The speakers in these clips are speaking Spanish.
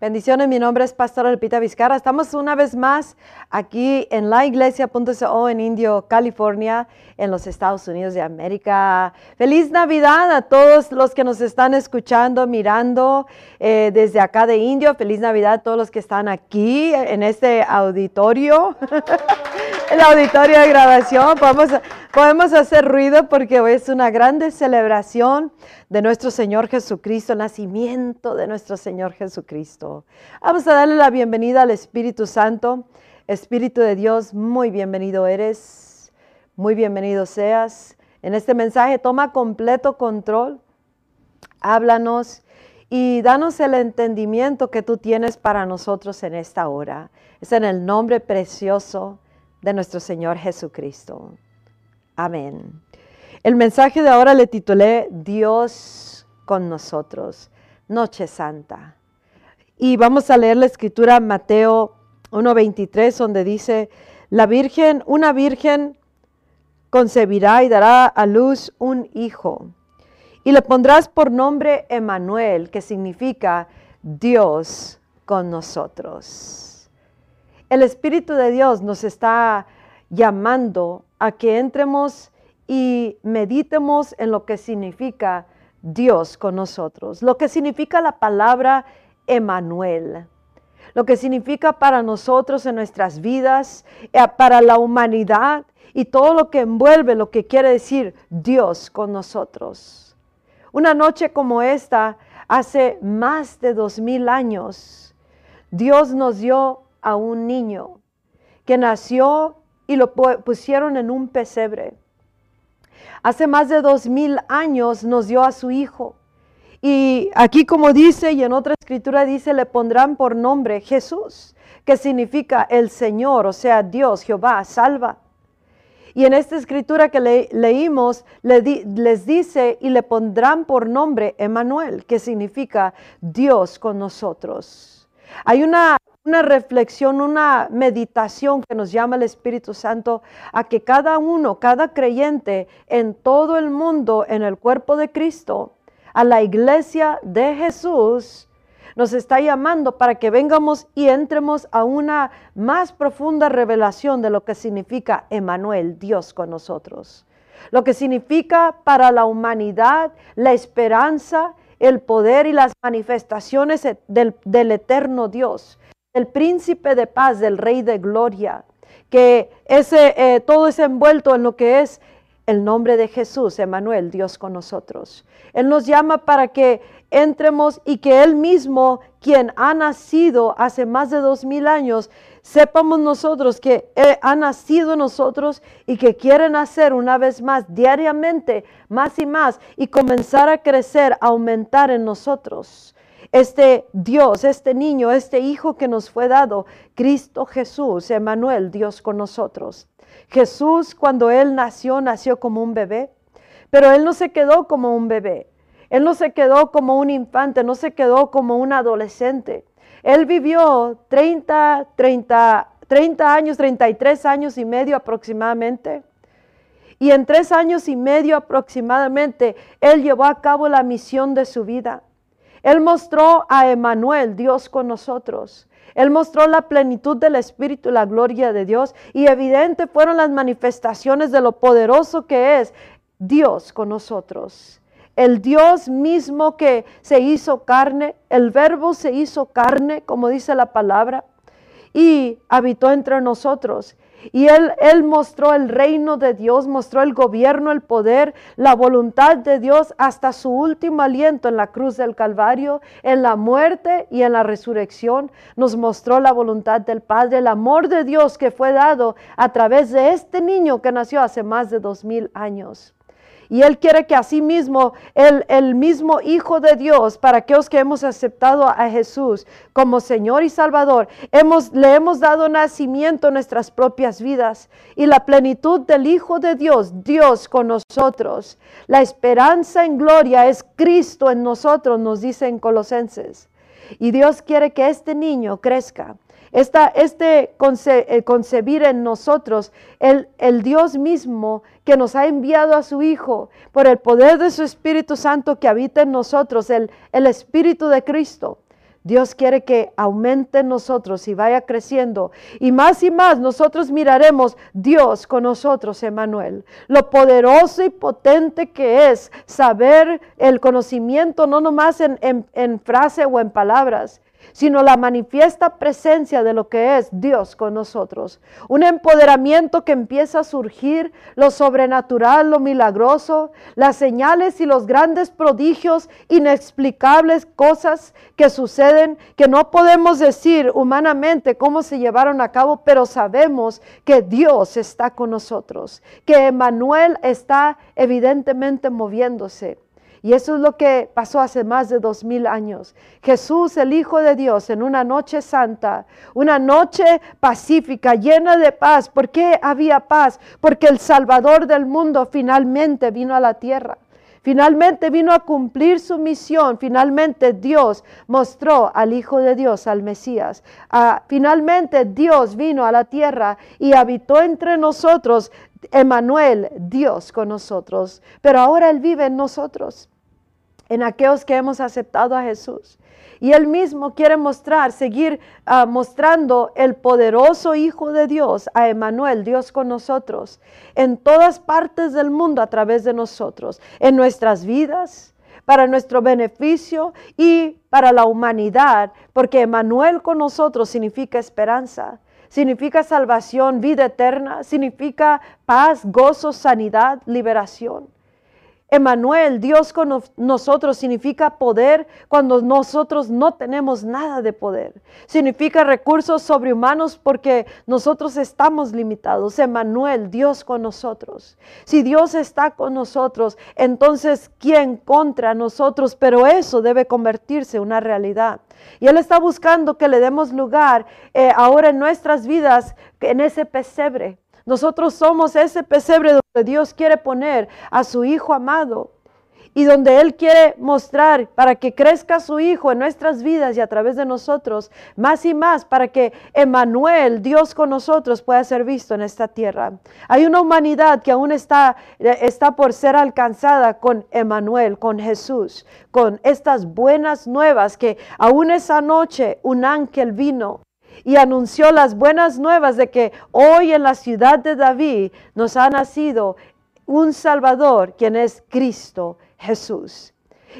Bendiciones, mi nombre es Pastor Elpita Vizcarra. Estamos una vez más aquí en la iglesia.co en Indio, California, en los Estados Unidos de América. Feliz Navidad a todos los que nos están escuchando, mirando eh, desde acá de Indio. Feliz Navidad a todos los que están aquí en este auditorio, el auditorio de grabación. Podemos, podemos hacer ruido porque hoy es una grande celebración de nuestro Señor Jesucristo, nacimiento de nuestro Señor Jesucristo. Vamos a darle la bienvenida al Espíritu Santo. Espíritu de Dios, muy bienvenido eres, muy bienvenido seas. En este mensaje toma completo control, háblanos y danos el entendimiento que tú tienes para nosotros en esta hora. Es en el nombre precioso nuestro Señor Jesucristo. Amén. El mensaje de ahora le titulé Dios con nosotros, Noche Santa. Y vamos a leer la escritura Mateo 1.23, donde dice, la Virgen, una Virgen concebirá y dará a luz un hijo. Y le pondrás por nombre Emanuel, que significa Dios con nosotros. El Espíritu de Dios nos está llamando a que entremos y meditemos en lo que significa Dios con nosotros, lo que significa la palabra Emanuel, lo que significa para nosotros en nuestras vidas, eh, para la humanidad y todo lo que envuelve lo que quiere decir Dios con nosotros. Una noche como esta, hace más de dos mil años, Dios nos dio a un niño que nació y lo pusieron en un pesebre hace más de dos mil años nos dio a su Hijo. Y aquí como dice, y en otra escritura dice, le pondrán por nombre Jesús, que significa el Señor, o sea, Dios, Jehová, salva. Y en esta escritura que leímos, les dice, y le pondrán por nombre Emanuel, que significa Dios con nosotros. Hay una una reflexión, una meditación que nos llama el Espíritu Santo a que cada uno, cada creyente en todo el mundo, en el cuerpo de Cristo, a la iglesia de Jesús, nos está llamando para que vengamos y entremos a una más profunda revelación de lo que significa Emanuel, Dios con nosotros. Lo que significa para la humanidad la esperanza, el poder y las manifestaciones del, del eterno Dios el príncipe de paz, del rey de gloria, que ese, eh, todo es envuelto en lo que es el nombre de Jesús, Emanuel, Dios con nosotros. Él nos llama para que entremos y que Él mismo, quien ha nacido hace más de dos mil años, sepamos nosotros que Él ha nacido nosotros y que quiere nacer una vez más, diariamente, más y más, y comenzar a crecer, a aumentar en nosotros este Dios, este niño, este hijo que nos fue dado, Cristo Jesús, Emanuel, Dios con nosotros. Jesús cuando Él nació, nació como un bebé, pero Él no se quedó como un bebé. Él no se quedó como un infante, no se quedó como un adolescente. Él vivió 30, 30, 30 años, 33 años y medio aproximadamente. Y en tres años y medio aproximadamente, Él llevó a cabo la misión de su vida. Él mostró a Emanuel, Dios con nosotros. Él mostró la plenitud del Espíritu, la gloria de Dios. Y evidente fueron las manifestaciones de lo poderoso que es Dios con nosotros. El Dios mismo que se hizo carne, el verbo se hizo carne, como dice la palabra, y habitó entre nosotros. Y él, él mostró el reino de Dios, mostró el gobierno, el poder, la voluntad de Dios hasta su último aliento en la cruz del Calvario, en la muerte y en la resurrección. Nos mostró la voluntad del Padre, el amor de Dios que fue dado a través de este niño que nació hace más de dos mil años. Y Él quiere que asimismo el, el mismo Hijo de Dios, para aquellos que hemos aceptado a Jesús como Señor y Salvador, hemos, le hemos dado nacimiento en nuestras propias vidas. Y la plenitud del Hijo de Dios, Dios con nosotros. La esperanza en gloria es Cristo en nosotros, nos dice en Colosenses. Y Dios quiere que este niño crezca este eh, concebir en nosotros el, el Dios mismo que nos ha enviado a su Hijo por el poder de su Espíritu Santo que habita en nosotros, el, el Espíritu de Cristo. Dios quiere que aumente en nosotros y vaya creciendo. Y más y más nosotros miraremos Dios con nosotros, Emanuel. Lo poderoso y potente que es saber el conocimiento, no nomás en, en frase o en palabras, sino la manifiesta presencia de lo que es Dios con nosotros. Un empoderamiento que empieza a surgir, lo sobrenatural, lo milagroso, las señales y los grandes prodigios, inexplicables cosas que suceden, que no podemos decir humanamente cómo se llevaron a cabo, pero sabemos que Dios está con nosotros, que Emanuel está evidentemente moviéndose. Y eso es lo que pasó hace más de dos mil años. Jesús, el Hijo de Dios, en una noche santa, una noche pacífica, llena de paz. ¿Por qué había paz? Porque el Salvador del mundo finalmente vino a la tierra. Finalmente vino a cumplir su misión. Finalmente Dios mostró al Hijo de Dios, al Mesías. Ah, finalmente Dios vino a la tierra y habitó entre nosotros Emanuel, Dios con nosotros, pero ahora Él vive en nosotros, en aquellos que hemos aceptado a Jesús. Y Él mismo quiere mostrar, seguir ah, mostrando el poderoso Hijo de Dios a Emanuel, Dios con nosotros, en todas partes del mundo a través de nosotros, en nuestras vidas, para nuestro beneficio y para la humanidad, porque Emanuel con nosotros significa esperanza significa salvación, vida eterna, significa paz, gozo, sanidad, liberación. Emanuel, Dios con nosotros, significa poder cuando nosotros no tenemos nada de poder. Significa recursos sobrehumanos porque nosotros estamos limitados. Emanuel, Dios con nosotros. Si Dios está con nosotros, entonces ¿quién contra nosotros? Pero eso debe convertirse en una realidad. Y Él está buscando que le demos lugar eh, ahora en nuestras vidas, en ese pesebre nosotros somos ese pesebre donde Dios quiere poner a su Hijo amado y donde Él quiere mostrar para que crezca su Hijo en nuestras vidas y a través de nosotros, más y más, para que Emanuel, Dios con nosotros, pueda ser visto en esta tierra. Hay una humanidad que aún está, está por ser alcanzada con Emanuel, con Jesús, con estas buenas nuevas que aún esa noche un ángel vino y anunció las buenas nuevas de que hoy en la ciudad de David nos ha nacido un Salvador, quien es Cristo Jesús.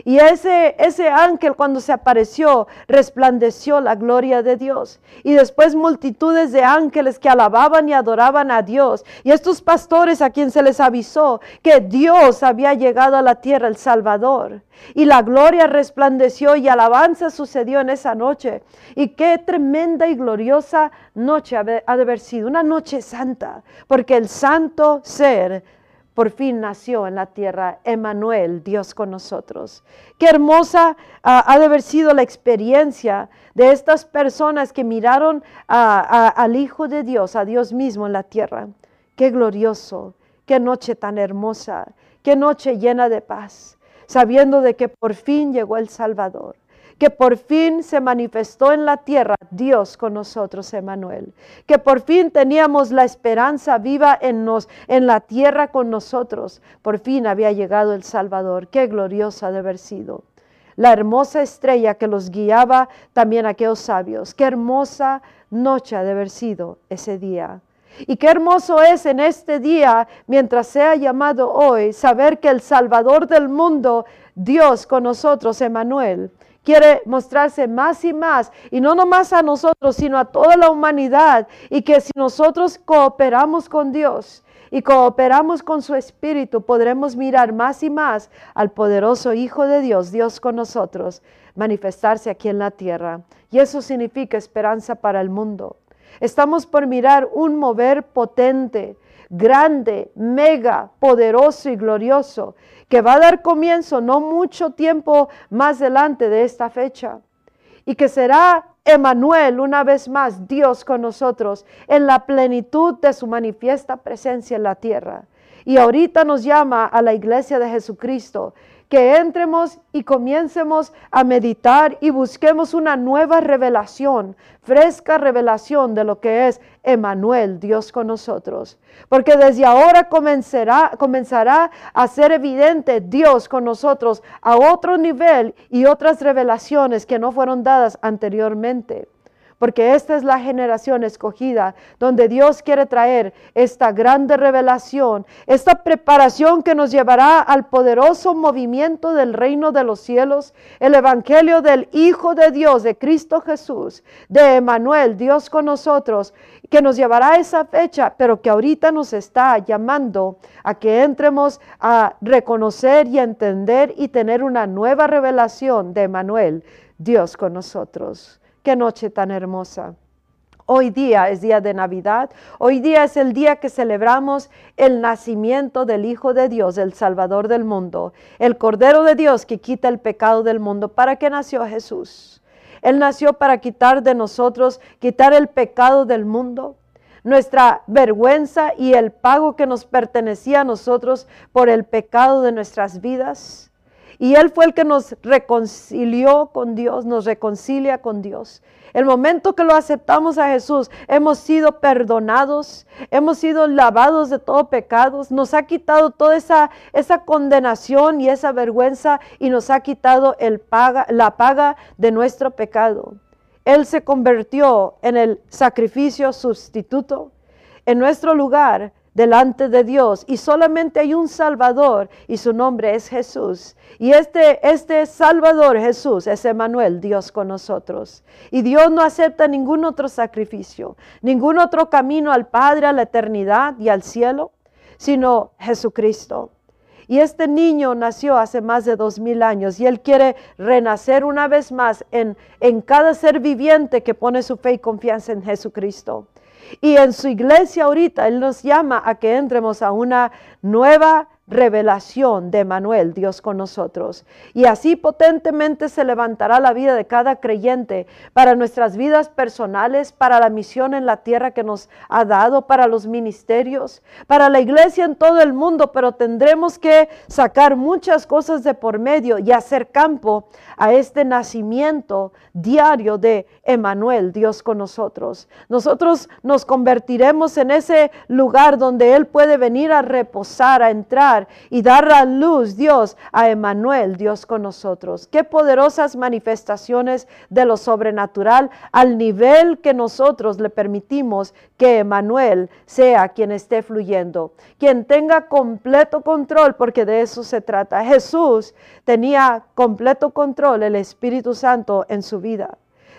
Y ese, ese ángel cuando se apareció resplandeció la gloria de Dios. Y después multitudes de ángeles que alababan y adoraban a Dios. Y estos pastores a quien se les avisó que Dios había llegado a la tierra, el Salvador. Y la gloria resplandeció y alabanza sucedió en esa noche. Y qué tremenda y gloriosa noche ha de haber sido. Una noche santa. Porque el santo ser por fin nació en la tierra Emanuel, Dios con nosotros. Qué hermosa ah, ha de haber sido la experiencia de estas personas que miraron al Hijo de Dios, a Dios mismo en la tierra. Qué glorioso, qué noche tan hermosa, qué noche llena de paz, sabiendo de que por fin llegó el Salvador que por fin se manifestó en la tierra Dios con nosotros, Emanuel, que por fin teníamos la esperanza viva en nos, en la tierra con nosotros, por fin había llegado el Salvador, qué gloriosa de haber sido. La hermosa estrella que los guiaba también a aquellos sabios, qué hermosa noche de haber sido ese día. Y qué hermoso es en este día, mientras sea llamado hoy, saber que el Salvador del mundo, Dios con nosotros, Emanuel, quiere mostrarse más y más, y no nomás a nosotros, sino a toda la humanidad, y que si nosotros cooperamos con Dios y cooperamos con su Espíritu, podremos mirar más y más al poderoso Hijo de Dios, Dios con nosotros, manifestarse aquí en la tierra. Y eso significa esperanza para el mundo. Estamos por mirar un mover potente, grande, mega, poderoso y glorioso, que va a dar comienzo no mucho tiempo más delante de esta fecha, y que será Emanuel una vez más, Dios con nosotros, en la plenitud de su manifiesta presencia en la tierra. Y ahorita nos llama a la iglesia de Jesucristo que entremos y comiencemos a meditar y busquemos una nueva revelación, fresca revelación de lo que es Emanuel, Dios con nosotros. Porque desde ahora comenzará, comenzará a ser evidente Dios con nosotros a otro nivel y otras revelaciones que no fueron dadas anteriormente porque esta es la generación escogida donde Dios quiere traer esta grande revelación, esta preparación que nos llevará al poderoso movimiento del reino de los cielos, el evangelio del Hijo de Dios, de Cristo Jesús, de Emanuel, Dios con nosotros, que nos llevará a esa fecha, pero que ahorita nos está llamando a que entremos a reconocer y entender y tener una nueva revelación de Emanuel, Dios con nosotros. Qué noche tan hermosa. Hoy día es día de Navidad. Hoy día es el día que celebramos el nacimiento del Hijo de Dios, el Salvador del mundo, el Cordero de Dios que quita el pecado del mundo. ¿Para qué nació Jesús? Él nació para quitar de nosotros, quitar el pecado del mundo, nuestra vergüenza y el pago que nos pertenecía a nosotros por el pecado de nuestras vidas. Y Él fue el que nos reconcilió con Dios, nos reconcilia con Dios. El momento que lo aceptamos a Jesús, hemos sido perdonados, hemos sido lavados de todo pecado, nos ha quitado toda esa, esa condenación y esa vergüenza y nos ha quitado la paga de nuestro pecado. Él se convirtió en el sacrificio sustituto en nuestro lugar delante de Dios y solamente hay un Salvador y su nombre es Jesús. Y este, este Salvador Jesús es Emanuel, Dios con nosotros. Y Dios no acepta ningún otro sacrificio, ningún otro camino al Padre, a la eternidad y al cielo, sino Jesucristo. Y este niño nació hace más de dos mil años y él quiere renacer una vez más en, en cada ser viviente que pone su fe y confianza en Jesucristo. Y en su iglesia ahorita Él nos llama a que entremos a una nueva revelación de Manuel, Dios con nosotros. Y así potentemente se levantará la vida de cada creyente para nuestras vidas personales, para la misión en la tierra que nos ha dado, para los ministerios, para la iglesia en todo el mundo, pero tendremos que sacar muchas cosas de por medio y hacer campo a este nacimiento diario de Emanuel, Dios con nosotros. Nosotros nos convertiremos en ese lugar donde Él puede venir a reposar, a entrar y dar a luz, Dios, a Emanuel, Dios con nosotros. Qué poderosas manifestaciones de lo sobrenatural al nivel que nosotros le permitimos que Emanuel sea quien esté fluyendo, quien tenga completo control, porque de eso se trata. Jesús tenía completo control, el Espíritu Santo en su vida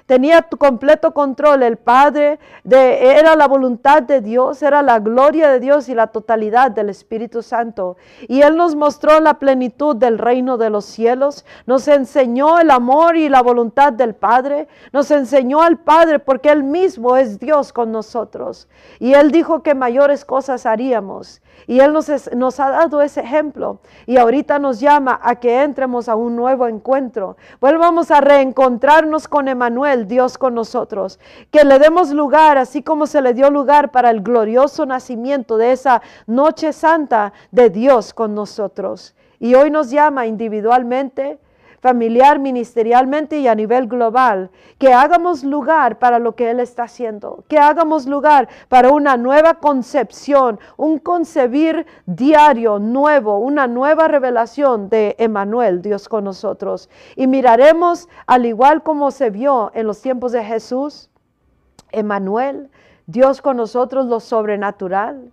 tenía completo control. El Padre de, era la voluntad de Dios, era la gloria de Dios y la totalidad del Espíritu Santo. Y Él nos mostró la plenitud del reino de los cielos, nos enseñó el amor y la voluntad del Padre, nos enseñó al Padre porque Él mismo es Dios con nosotros. Y Él dijo que mayores cosas haríamos. Y Él nos, ha dado ese ejemplo. Y ahorita nos llama a que entremos a un nuevo encuentro. Vuelvamos a reencontrarnos con Emanuel Dios con nosotros. Que le demos lugar, así como se le dio lugar para el glorioso nacimiento de esa noche santa de Dios con nosotros. Y hoy nos llama individualmente familiar, ministerialmente y a nivel global, que hagamos lugar para lo que Él está haciendo, que hagamos lugar para una nueva concepción, un concebir diario nuevo, una nueva revelación de Emanuel, Dios con nosotros. Y miraremos, al igual como se vio en los tiempos de Jesús, Emanuel, Dios con nosotros, lo sobrenatural,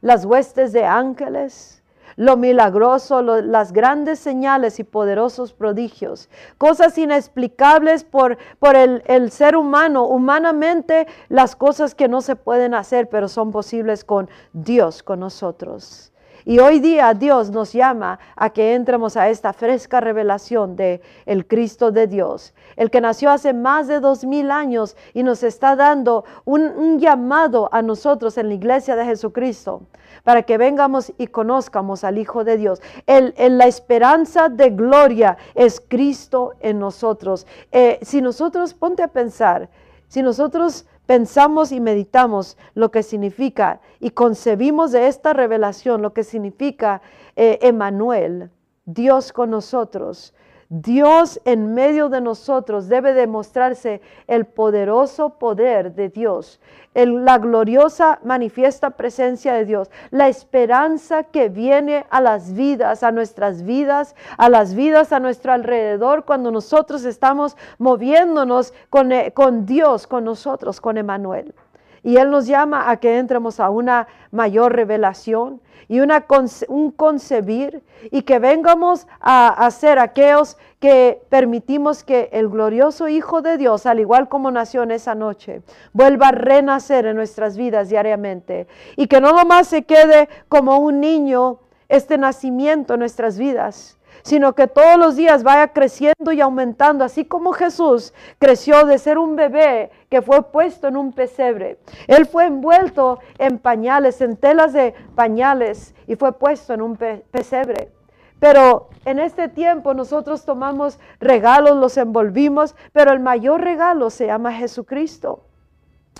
las huestes de ángeles, lo milagroso, las grandes señales y poderosos prodigios, cosas inexplicables por, por el, el ser humano, humanamente las cosas que no se pueden hacer, pero son posibles con Dios, con nosotros. Y hoy día Dios nos llama a que entremos a esta fresca revelación de el Cristo de Dios, el que nació hace más de dos mil años y nos está dando un, llamado a nosotros en la iglesia de Jesucristo para que vengamos y conozcamos al Hijo de Dios. El, la esperanza de gloria es Cristo en nosotros. Eh, si nosotros, ponte a pensar, si nosotros pensamos y meditamos lo que significa y concebimos de esta revelación lo que significa eh, Emanuel, Dios con nosotros. Dios en medio de nosotros debe demostrarse el poderoso poder de Dios, la gloriosa manifiesta presencia de Dios, la esperanza que viene a las vidas, a nuestras vidas, a las vidas a nuestro alrededor cuando nosotros estamos moviéndonos con, eh, con Dios, con nosotros, con Emanuel. Y Él nos llama a que entremos a una mayor revelación y una, un concebir y que vengamos a, ser aquellos que permitimos que el glorioso Hijo de Dios, al igual como nació en esa noche, vuelva a renacer en nuestras vidas diariamente. Y que no nomás se quede como un niño este nacimiento en nuestras vidas, sino que todos los días vaya creciendo y aumentando, así como Jesús creció de ser un bebé que fue puesto en un pesebre. Él fue envuelto en pañales, en telas de pañales y fue puesto en un pesebre. Pero en este tiempo nosotros tomamos regalos, los envolvimos, pero el mayor regalo se llama Jesucristo.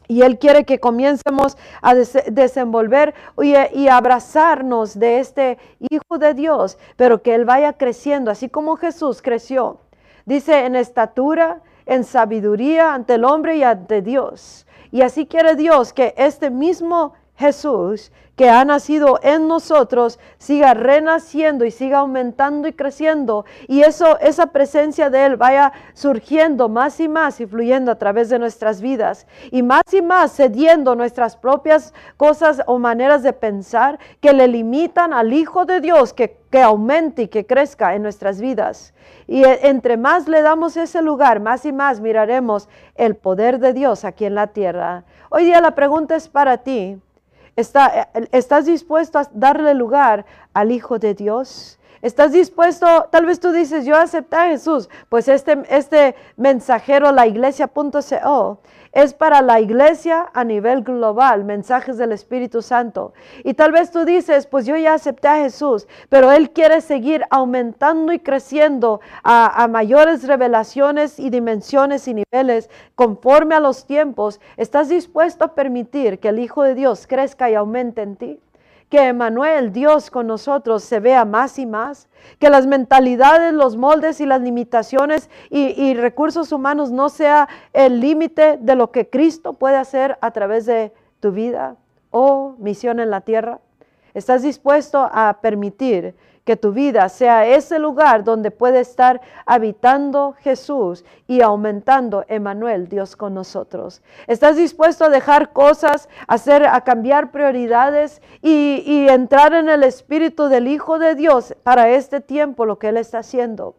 Y Él quiere que comiencemos a desenvolver y, abrazarnos de este Hijo de Dios, pero que Él vaya creciendo, así como Jesús creció. Dice en estatura, en sabiduría ante el hombre y ante Dios. Y así quiere Dios que este mismo Jesús que ha nacido en nosotros siga renaciendo y siga aumentando y creciendo y eso esa presencia de él vaya surgiendo más y más y fluyendo a través de nuestras vidas y más y más cediendo nuestras propias cosas o maneras de pensar que le limitan al hijo de Dios que que aumente y que crezca en nuestras vidas. Y e, entre más le damos ese lugar, más y más miraremos el poder de Dios aquí en la tierra. Hoy día la pregunta es para ti. ¿Estás dispuesto a darle lugar al Hijo de Dios? ¿Estás dispuesto? Tal vez tú dices, yo acepté a Jesús. Pues este, este mensajero, la iglesia.co, es para la iglesia a nivel global, mensajes del Espíritu Santo. Y tal vez tú dices, pues yo ya acepté a Jesús, pero Él quiere seguir aumentando y creciendo a, a mayores revelaciones y dimensiones y niveles conforme a los tiempos. ¿Estás dispuesto a permitir que el Hijo de Dios crezca y aumente en ti? Que Emanuel, Dios con nosotros, se vea más y más, que las mentalidades, los moldes y las limitaciones y, recursos humanos no sea el límite de lo que Cristo puede hacer a través de tu vida o misión en la tierra. ¿Estás dispuesto a permitir que tu vida sea ese lugar donde puede estar habitando Jesús y aumentando Emanuel, Dios con nosotros. ¿Estás dispuesto a dejar cosas, a, hacer, a cambiar prioridades y, y entrar en el espíritu del Hijo de Dios para este tiempo, lo que Él está haciendo?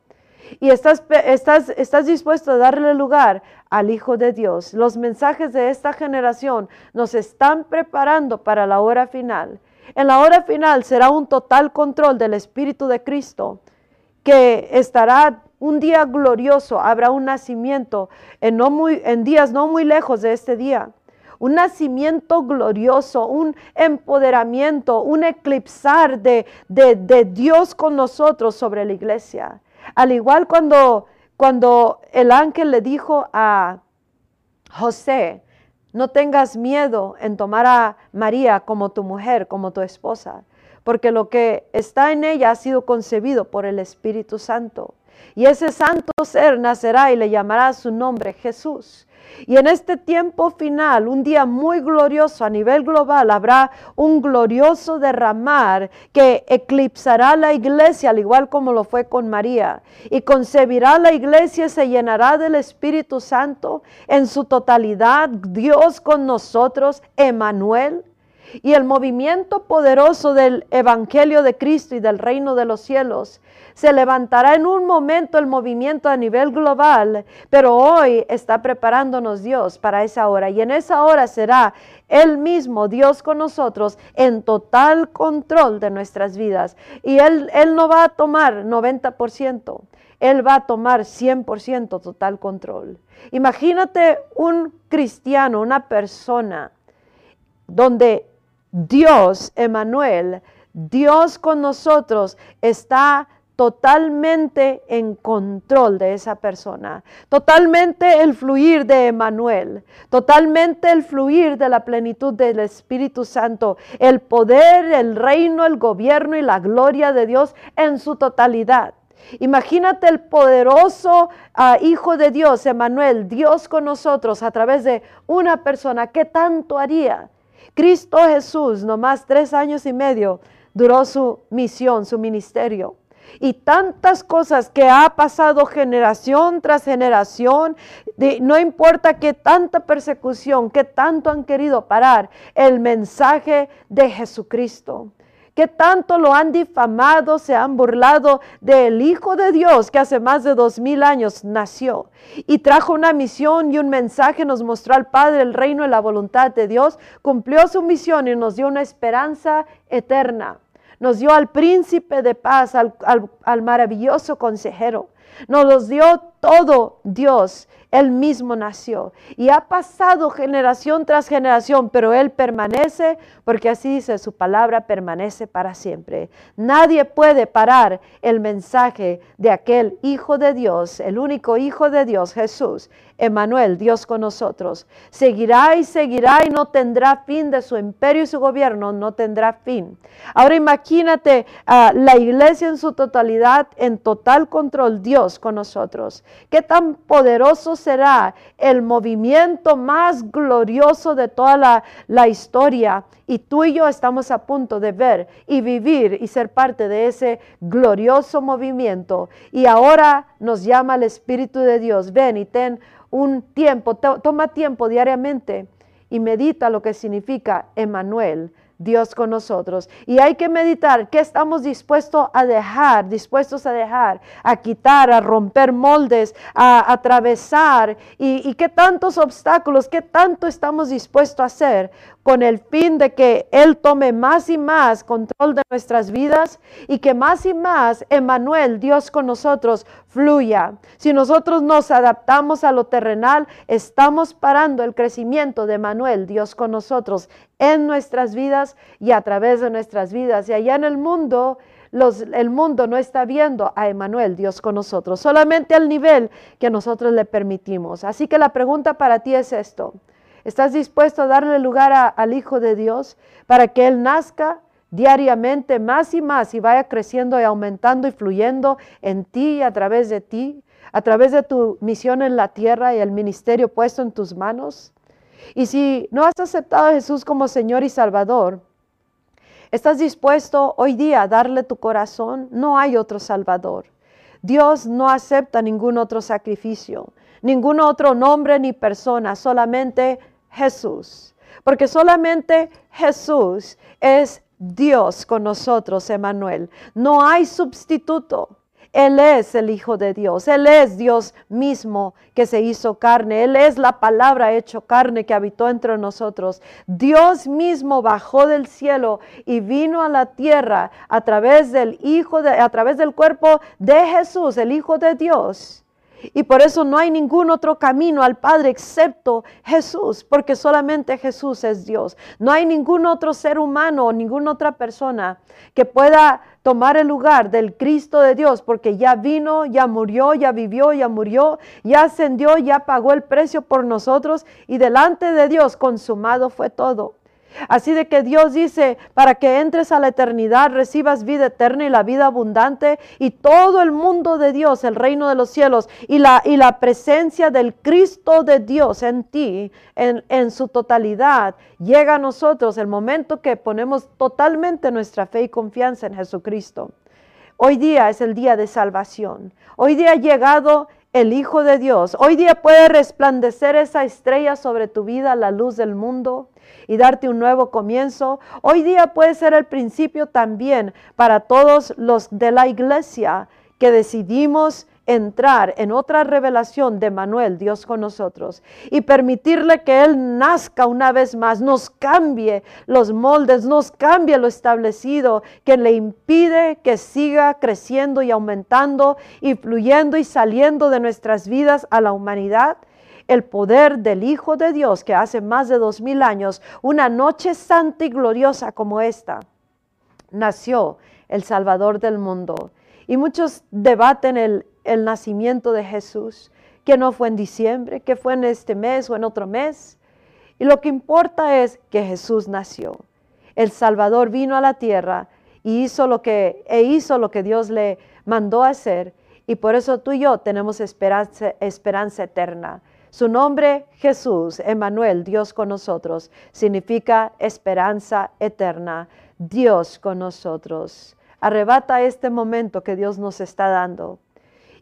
y estás, estás, estás dispuesto a darle lugar al Hijo de Dios. Los mensajes de esta generación nos están preparando para la hora final. En la hora final será un total control del Espíritu de Cristo que estará un día glorioso, habrá un nacimiento en, no muy, en días no muy lejos de este día. Un nacimiento glorioso, un empoderamiento, un eclipsar de, de, Dios con nosotros sobre la iglesia. Al igual cuando, cuando el ángel le dijo a José, no tengas miedo en tomar a María como tu mujer, como tu esposa, porque lo que está en ella ha sido concebido por el Espíritu Santo. Y ese santo ser nacerá y le llamará su nombre Jesús. Y en este tiempo final, un día muy glorioso a nivel global, habrá un glorioso derramar que eclipsará la iglesia, al igual como lo fue con María. Y concebirá la iglesia, se llenará del Espíritu Santo en su totalidad, Dios con nosotros, Emanuel. Y el movimiento poderoso del Evangelio de Cristo y del reino de los cielos se levantará en un momento el movimiento a nivel global, pero hoy está preparándonos Dios para esa hora y en esa hora será Él mismo, Dios con nosotros, en total control de nuestras vidas. Y Él, él no va a tomar 90%, Él va a tomar 100% total control. Imagínate un cristiano, una persona donde Dios, Emanuel, Dios con nosotros está totalmente en control de esa persona, totalmente el fluir de Emanuel, totalmente el fluir de la plenitud del Espíritu Santo, el poder, el reino, el gobierno y la gloria de Dios en su totalidad. Imagínate el poderoso ah, Hijo de Dios, Emanuel, Dios con nosotros a través de una persona. ¿Qué tanto haría? Cristo Jesús, nomás tres años y medio, duró su misión, su ministerio. Y tantas cosas que ha pasado generación tras generación, no importa que tanta persecución, que tanto han querido parar el mensaje de Jesucristo que tanto lo han difamado, se han burlado del Hijo de Dios que hace más de dos mil años nació y trajo una misión y un mensaje, nos mostró al Padre el reino y la voluntad de Dios, cumplió su misión y nos dio una esperanza eterna nos dio al príncipe de paz, al, maravilloso consejero. Nos los dio todo Dios. Él mismo nació y ha pasado generación tras generación, pero Él permanece porque así dice su palabra, permanece para siempre. Nadie puede parar el mensaje de aquel Hijo de Dios, el único Hijo de Dios, Jesús. Emanuel, Dios con nosotros. Seguirá y seguirá y no tendrá fin de su imperio y su gobierno, no tendrá fin. Ahora imagínate a la iglesia en su totalidad, en total control, Dios con nosotros. ¿Qué tan poderoso será el movimiento más glorioso de toda la, la historia? Y tú y yo estamos a punto de ver y vivir y ser parte de ese glorioso movimiento. Y ahora nos llama el Espíritu de Dios, ven y ten un tiempo, toma tiempo diariamente y medita lo que significa Emanuel, Dios con nosotros. Y hay que meditar qué estamos dispuestos a dejar, dispuestos a dejar, a quitar, a romper moldes, a, atravesar y, y, qué tantos obstáculos, qué tanto estamos dispuestos a hacer con el fin de que Él tome más y más control de nuestras vidas y que más y más Emanuel, Dios con nosotros, fluya. Si nosotros nos adaptamos a lo terrenal, estamos parando el crecimiento de Emanuel, Dios con nosotros, en nuestras vidas y a través de nuestras vidas. Y allá en el mundo, el mundo no está viendo a Emanuel, Dios con nosotros, solamente al nivel que nosotros le permitimos. Así que la pregunta para ti es esto. ¿Estás dispuesto a darle lugar al Hijo de Dios para que Él nazca diariamente más y más y vaya creciendo y aumentando y fluyendo en ti y a través de ti, a través de tu misión en la tierra y el ministerio puesto en tus manos? Y si no has aceptado a Jesús como Señor y Salvador, ¿estás dispuesto hoy día a darle tu corazón? No hay otro Salvador. Dios no acepta ningún otro sacrificio, ningún otro nombre ni persona, solamente Jesús. Porque solamente Jesús es Dios con nosotros, Emanuel. No hay sustituto. Él es el Hijo de Dios, Él es Dios mismo que se hizo carne, Él es la palabra hecho carne que habitó entre nosotros. Dios mismo bajó del cielo y vino a la tierra a través del Hijo de, a través del cuerpo de Jesús, el Hijo de Dios y por eso no hay ningún otro camino al Padre excepto Jesús, porque solamente Jesús es Dios. No hay ningún otro ser humano o ninguna otra persona que pueda tomar el lugar del Cristo de Dios, porque ya vino, ya murió, ya vivió, ya murió, ya ascendió, ya pagó el precio por nosotros y delante de Dios consumado fue todo. Así de que Dios dice, para que entres a la eternidad, recibas vida eterna y la vida abundante y todo el mundo de Dios, el reino de los cielos y la, y la presencia del Cristo de Dios en ti, en, en su totalidad, llega a nosotros el momento que ponemos totalmente nuestra fe y confianza en Jesucristo. Hoy día es el día de salvación. Hoy día ha llegado el Hijo de Dios. Hoy día puede resplandecer esa estrella sobre tu vida, la luz del mundo y darte un nuevo comienzo. Hoy día puede ser el principio también para todos los de la iglesia que decidimos entrar en otra revelación de Manuel, Dios con nosotros, y permitirle que Él nazca una vez más, nos cambie los moldes, nos cambie lo establecido, que le impide que siga creciendo y aumentando y fluyendo y saliendo de nuestras vidas a la humanidad el poder del Hijo de Dios que hace más de dos mil años, una noche santa y gloriosa como esta, nació el Salvador del mundo. Y muchos debaten el, el nacimiento de Jesús, que no fue en diciembre, que fue en este mes o en otro mes. Y lo que importa es que Jesús nació. El Salvador vino a la tierra y hizo lo que, e hizo lo que Dios le mandó hacer. Y por eso tú y yo tenemos esperanza, esperanza eterna. Su nombre, Jesús, Emmanuel, Dios con nosotros, significa esperanza eterna, Dios con nosotros. Arrebata este momento que Dios nos está dando.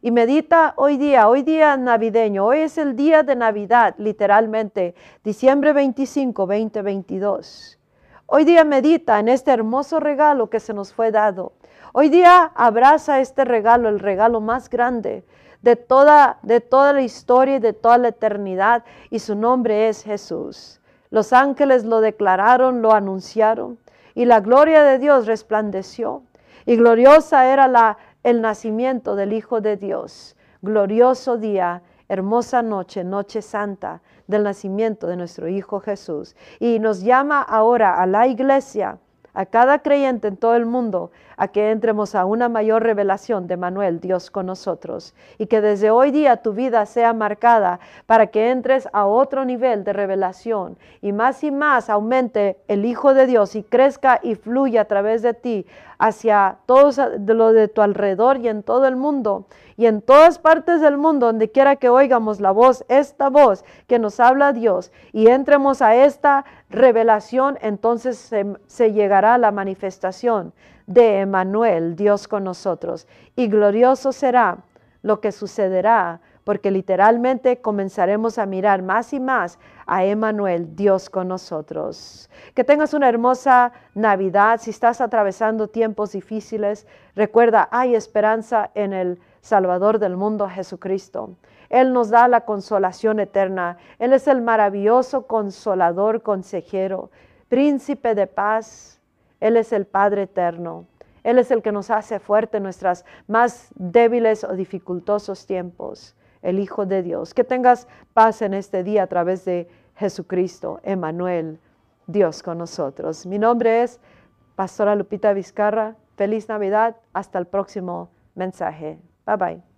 Y medita hoy día, hoy día navideño, hoy es el día de Navidad, literalmente, diciembre 25, 2022. Hoy día medita en este hermoso regalo que se nos fue dado. Hoy día abraza este regalo, el regalo más grande de toda, de toda la historia y de toda la eternidad, y su nombre es Jesús. Los ángeles lo declararon, lo anunciaron, y la gloria de Dios resplandeció. Y gloriosa era la, el nacimiento del Hijo de Dios. Glorioso día, hermosa noche, noche santa del nacimiento de nuestro Hijo Jesús. Y nos llama ahora a la iglesia, a cada creyente en todo el mundo, a que entremos a una mayor revelación de Manuel, Dios con nosotros, y que desde hoy día tu vida sea marcada para que entres a otro nivel de revelación y más y más aumente el Hijo de Dios y crezca y fluya a través de ti hacia todos lo de tu alrededor y en todo el mundo y en todas partes del mundo, donde quiera que oigamos la voz, esta voz que nos habla Dios y entremos a esta revelación, entonces se, se llegará a la manifestación de Emanuel, Dios con nosotros. Y glorioso será lo que sucederá, porque literalmente comenzaremos a mirar más y más a Emanuel, Dios con nosotros. Que tengas una hermosa Navidad. Si estás atravesando tiempos difíciles, recuerda, hay esperanza en el Salvador del mundo, Jesucristo. Él nos da la consolación eterna. Él es el maravilloso consolador, consejero, príncipe de paz él es el Padre eterno. Él es el que nos hace fuerte en nuestras más débiles o dificultosos tiempos. El Hijo de Dios. Que tengas paz en este día a través de Jesucristo, Emanuel, Dios con nosotros. Mi nombre es Pastora Lupita Vizcarra. Feliz Navidad. Hasta el próximo mensaje. Bye bye.